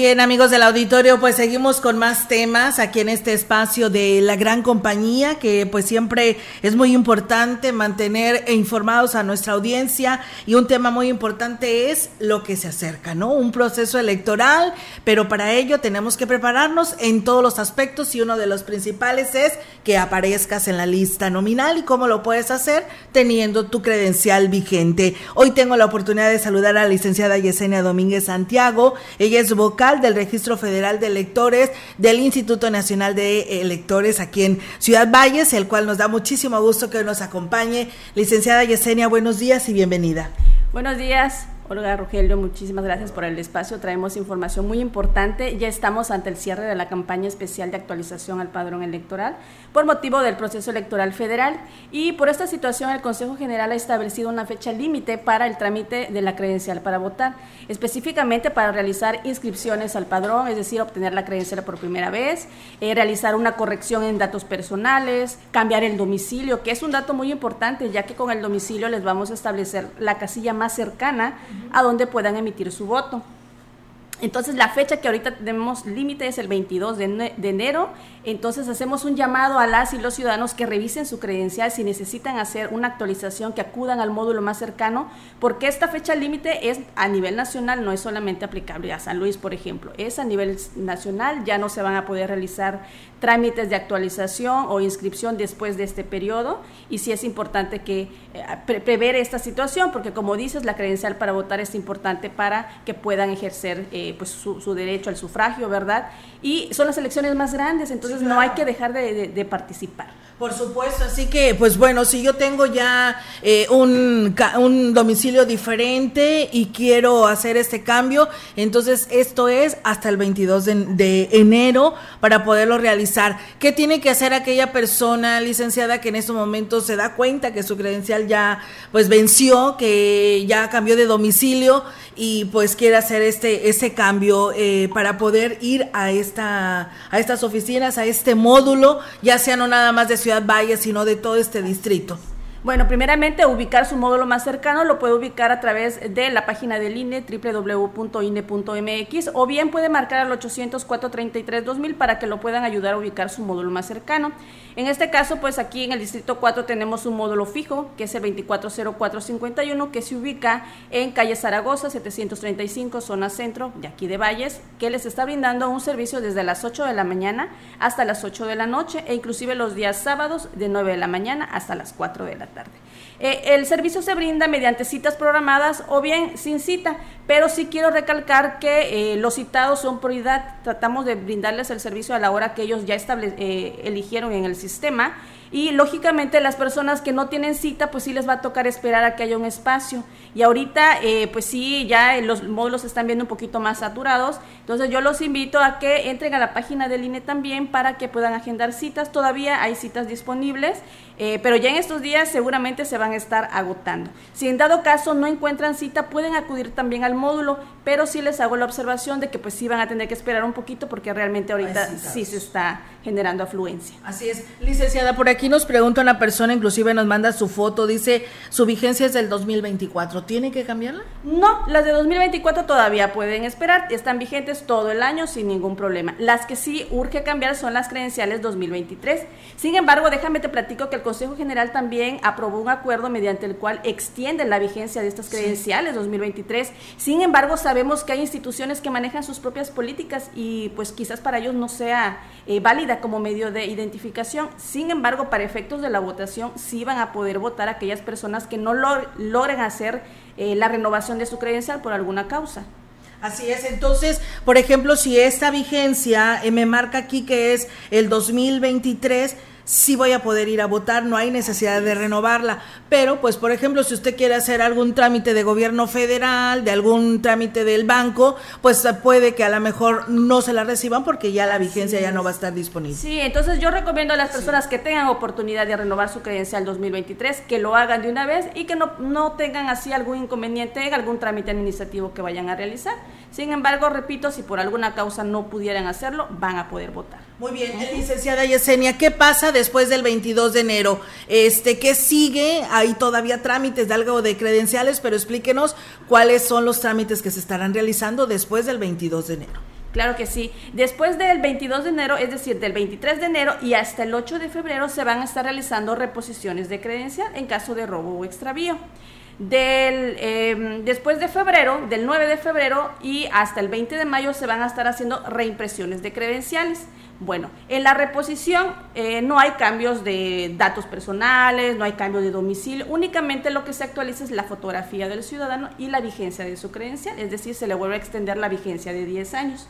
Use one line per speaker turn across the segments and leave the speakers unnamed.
Bien, amigos del auditorio, pues seguimos con más temas aquí en este espacio de la gran compañía, que pues siempre es muy importante mantener informados a nuestra audiencia y un tema muy importante es lo que se acerca, ¿no? Un proceso electoral, pero para ello tenemos que prepararnos en todos los aspectos y uno de los principales es que aparezcas en la lista nominal y cómo lo puedes hacer teniendo tu credencial vigente. Hoy tengo la oportunidad de saludar a la licenciada Yesenia Domínguez Santiago, ella es vocal del Registro Federal de Electores del Instituto Nacional de Electores aquí en Ciudad Valles, el cual nos da muchísimo gusto que nos acompañe. Licenciada Yesenia, buenos días y bienvenida.
Buenos días. Olga Rogelio, muchísimas gracias por el espacio. Traemos información muy importante. Ya estamos ante el cierre de la campaña especial de actualización al padrón electoral por motivo del proceso electoral federal y por esta situación el Consejo General ha establecido una fecha límite para el trámite de la credencial para votar, específicamente para realizar inscripciones al padrón, es decir, obtener la credencial por primera vez, eh, realizar una corrección en datos personales, cambiar el domicilio, que es un dato muy importante, ya que con el domicilio les vamos a establecer la casilla más cercana a donde puedan emitir su voto. Entonces la fecha que ahorita tenemos límite es el 22 de, enero, entonces hacemos un llamado a las y los ciudadanos que revisen su credencial si necesitan hacer una actualización, que acudan al módulo más cercano, porque esta fecha límite es a nivel nacional, no es solamente aplicable a San Luis, por ejemplo, es a nivel nacional, ya no se van a poder realizar trámites de actualización o inscripción después de este periodo. Y sí es importante que eh, prever esta situación porque como dices la credencial para votar es importante para que puedan ejercer eh, pues su, derecho al sufragio verdad y son las elecciones más grandes entonces no hay que dejar de participar.
Por supuesto, así que, pues bueno, si yo tengo ya eh, un, un, domicilio diferente y quiero hacer este cambio, entonces esto es hasta el 22 de, enero para poderlo realizar. ¿Qué tiene que hacer aquella persona licenciada que en estos momentos se da cuenta que su credencial ya pues venció, que ya cambió de domicilio y pues quiere hacer este ese cambio eh, para poder ir a esta a estas oficinas, a este módulo, ya sea no nada más de Ciudad Valle, sino de todo este distrito.
Bueno, primeramente ubicar su módulo más cercano lo puede ubicar a través de la página del INE www.ine.mx o bien puede marcar al 800 433 2000 para que lo puedan ayudar a ubicar su módulo más cercano. En este caso, pues aquí en el distrito 4 tenemos un módulo fijo que es el 240451 que se ubica en calle Zaragoza 735 zona centro de aquí de Valles, que les está brindando un servicio desde las 8 de la mañana hasta las 8 de la noche e inclusive los días sábados de 9 de la mañana hasta las 4 de la tarde. Eh, el servicio se brinda mediante citas programadas o bien sin cita, pero sí quiero recalcar que eh, los citados son prioridad. Tratamos de brindarles el servicio a la hora que ellos ya eh, eligieron en el sistema y lógicamente las personas que no tienen cita, pues sí les va a tocar esperar a que haya un espacio. Y ahorita, pues sí, ya los módulos están viendo un poquito más saturados. Entonces yo los invito a que entren a la página del INE también para que puedan agendar citas. Todavía hay citas disponibles, eh, pero ya en estos días seguramente se van a estar agotando. Si en dado caso no encuentran cita, pueden acudir también al módulo, pero sí les hago la observación de que pues sí van a tener que esperar un poquito porque realmente ahorita sí se está generando afluencia.
Así es. Licenciada, por aquí nos pregunta una persona, inclusive nos manda su foto, dice, su vigencia es del 2024, ¿tiene que cambiarla?
No, las de 2024 todavía pueden esperar, están vigentes todo el año sin ningún problema. Las que sí urge cambiar son las credenciales 2023. Sin embargo, déjame te platico que el Consejo General también aprobó un acuerdo mediante el cual extiende la vigencia de estas credenciales 2023. Sin embargo, sabemos que hay instituciones que manejan sus propias políticas y pues quizás para ellos no sea eh, válida como medio de identificación. Sin embargo, para efectos de la votación, sí van a poder votar aquellas personas que no logren hacer eh, la renovación de su credencial por alguna causa.
Así es, entonces, por ejemplo, si esta vigencia eh, me marca aquí que es el 2023, sí voy a poder ir a votar, no hay necesidad de renovarla. Pero, pues, por ejemplo, si usted quiere hacer algún trámite de gobierno federal, de algún trámite del banco, pues puede que a lo mejor no se la reciban porque ya la vigencia ya no va a estar disponible.
Sí, entonces yo recomiendo a las personas que tengan oportunidad de renovar su credencial 2023 que lo hagan de una vez y que no, no tengan así algún inconveniente en algún trámite administrativo que vayan a realizar. Sin embargo, repito, si por alguna causa no pudieran hacerlo, van a poder votar.
Muy bien, licenciada Yesenia, ¿qué pasa después del 22 de enero? Este, ¿qué sigue? Hay todavía trámites de algo de credenciales, pero explíquenos cuáles son los trámites que se estarán realizando después del 22 de enero.
Claro que sí. Después del 22 de enero, es decir, del 23 de enero y hasta el 8 de febrero se van a estar realizando reposiciones de credencial en caso de robo o extravío. Del, em, después de febrero, del 9 de febrero y hasta el 20 de mayo se van a estar haciendo reimpresiones de credenciales. Bueno, en la reposición eh, no hay cambios de datos personales, no hay cambio de domicilio, únicamente lo que se actualiza es la fotografía del ciudadano y la vigencia de su credencial, es decir, se le vuelve a extender la vigencia de 10 años.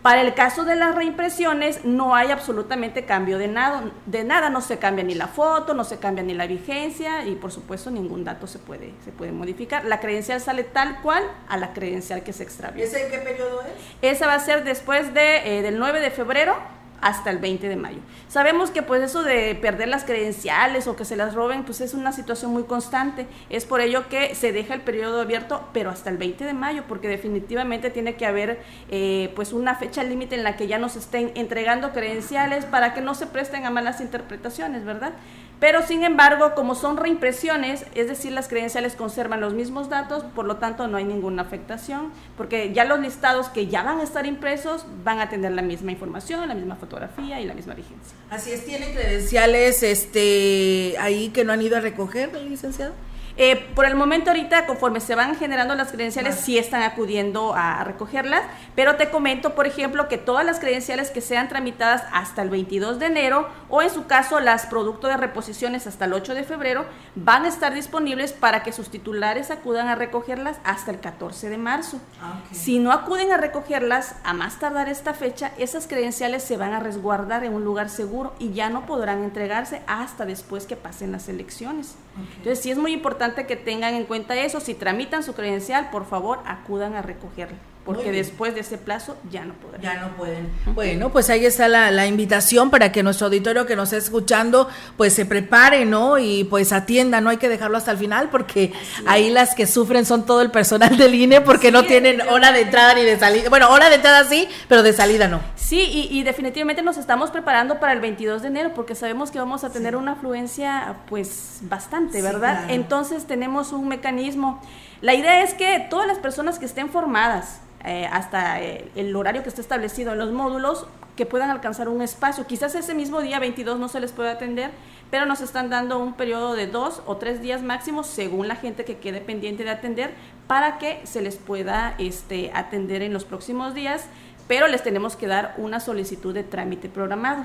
Para el caso de las reimpresiones no hay absolutamente cambio de nada, de nada, no se cambia ni la foto, no se cambia ni la vigencia y por supuesto ningún dato se puede, se puede modificar. La credencial sale tal cual a la credencial que se extravió.
¿Y ese en qué periodo es?
Esa va a ser después de, eh, del 9 de febrero hasta el 20 de mayo. Sabemos que pues eso de perder las credenciales o que se las roben pues es una situación muy constante. Es por ello que se deja el periodo abierto pero hasta el 20 de mayo porque definitivamente tiene que haber eh, pues una fecha límite en la que ya nos estén entregando credenciales para que no se presten a malas interpretaciones, ¿verdad? Pero sin embargo, como son reimpresiones, es decir, las credenciales conservan los mismos datos, por lo tanto no hay ninguna afectación, porque ya los listados que ya van a estar impresos van a tener la misma información, la misma fotografía y la misma vigencia.
Así es, ¿tienen credenciales este, ahí que no han ido a recoger, licenciado?
Eh, por el momento ahorita, conforme se van generando las credenciales, sí están acudiendo a, recogerlas, pero te comento, por ejemplo, que todas las credenciales que sean tramitadas hasta el 22 de enero o en su caso las producto de reposiciones hasta el 8 de febrero van a estar disponibles para que sus titulares acudan a recogerlas hasta el 14 de marzo. Ah, si no acuden a recogerlas a más tardar esta fecha, esas credenciales se van a resguardar en un lugar seguro y ya no podrán entregarse hasta después que pasen las elecciones. Entonces sí es muy importante que tengan en cuenta eso. Si tramitan su credencial, por favor, acudan a recogerla porque después de ese plazo ya no podrán.
Ya no pueden. Bueno, pues ahí está la, invitación para que nuestro auditorio que nos está escuchando, pues se prepare, ¿no? Y pues atienda, no hay que dejarlo hasta el final, porque ahí las que sufren son todo el personal del INE, porque no tienen hora de entrada ni de salida. Bueno, hora de entrada sí, pero de salida no.
Sí, y, definitivamente nos estamos preparando para el 22 de enero, porque sabemos que vamos a tener una afluencia, pues, bastante, ¿verdad? Entonces tenemos un mecanismo. La idea es que todas las personas que estén formadas, eh, hasta eh, el horario que está establecido en los módulos que puedan alcanzar un espacio. Quizás ese mismo día 22 no se les puede atender, pero nos están dando un periodo de dos o tres días máximo según la gente que quede pendiente de atender para que se les pueda este, atender en los próximos días pero les tenemos que dar una solicitud de trámite programado.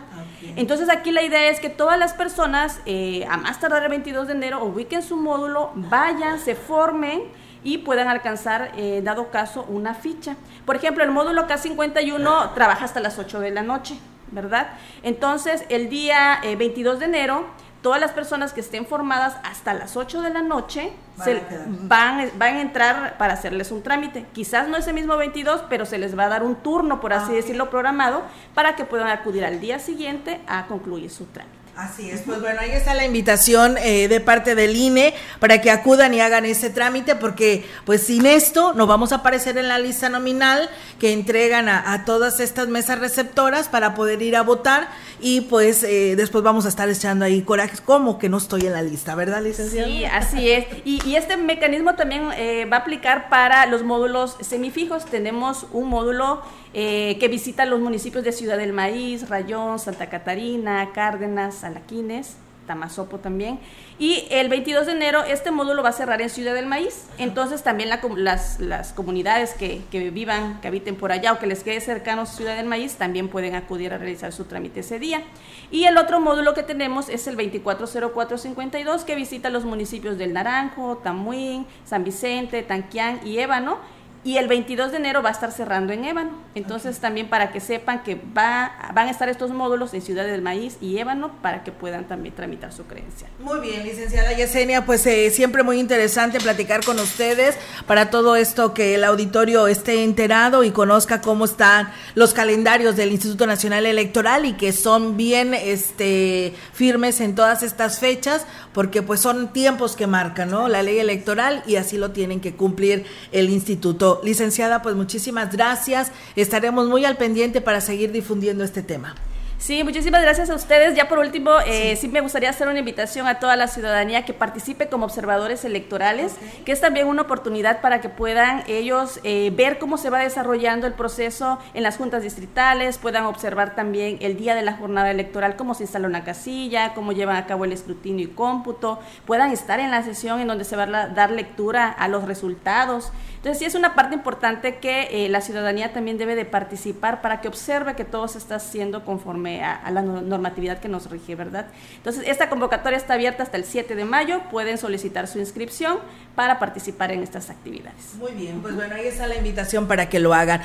Entonces aquí la idea es que todas las personas, eh, a más tardar el 22 de enero, ubiquen su módulo, vayan, se formen, y puedan alcanzar, eh, dado caso, una ficha. Por ejemplo, el módulo K51 trabaja hasta las 8 de la noche, ¿verdad? Entonces, el día 22 eh, de enero, todas las personas que estén formadas hasta las 8 de la noche van, a van, a entrar para hacerles un trámite. Quizás no ese mismo 22, pero se les va a dar un turno, por así ah, decirlo, programado, para que puedan acudir al día siguiente a concluir su trámite.
Así es, pues bueno, ahí está la invitación eh, de parte del INE para que acudan y hagan ese trámite, porque pues sin esto no vamos a aparecer en la lista nominal que entregan a, todas estas mesas receptoras para poder ir a votar y pues eh, después vamos a estar echando ahí corajes, como que no estoy en la lista, ¿verdad, licenciada?
Sí, así es. Y, este mecanismo también eh, va a aplicar para los módulos semifijos. Tenemos un módulo eh, que visita los municipios de Ciudad del Maíz, Rayón, Santa Catarina, Cárdenas, Alaquines, Tamazopo también. Y el 22 de enero este módulo va a cerrar en Ciudad del Maíz. Entonces también las, las, comunidades que, que, vivan, que habiten por allá o que les quede cercano Ciudad del Maíz también pueden acudir a realizar su trámite ese día. Y el otro módulo que tenemos es el 240452 que visita los municipios del Naranjo, Tamuín, San Vicente, Tanquián y Ébano y el 22 de enero va a estar cerrando en Ébano. Entonces también para que sepan que va, van a estar estos módulos en Ciudad del Maíz y Ébano para que puedan también tramitar su creencia.
Muy bien, licenciada Yesenia, pues eh, siempre muy interesante platicar con ustedes para todo esto que el auditorio esté enterado y conozca cómo están los calendarios del Instituto Nacional Electoral y que son bien este firmes en todas estas fechas porque pues son tiempos que marcan, ¿no? La ley electoral y así lo tienen que cumplir el instituto Licenciada, pues muchísimas gracias. Estaremos muy al pendiente para seguir difundiendo este tema.
Sí, muchísimas gracias a ustedes. Ya por último, eh, sí. me gustaría hacer una invitación a toda la ciudadanía que participe como observadores electorales, que es también una oportunidad para que puedan ellos eh, ver cómo se va desarrollando el proceso en las juntas distritales, puedan observar también el día de la jornada electoral, cómo se instala una casilla, cómo llevan a cabo el escrutinio y cómputo, puedan estar en la sesión en donde se va a dar lectura a los resultados. Entonces sí es una parte importante que eh, la ciudadanía también debe de participar para que observe que todo se está haciendo conforme a, la normatividad que nos rige, ¿verdad? Entonces esta convocatoria está abierta hasta el 7 de mayo, pueden solicitar su inscripción para participar en estas actividades.
Muy bien, pues bueno, ahí está la invitación para que lo hagan.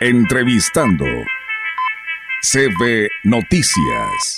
Entrevistando CB Noticias.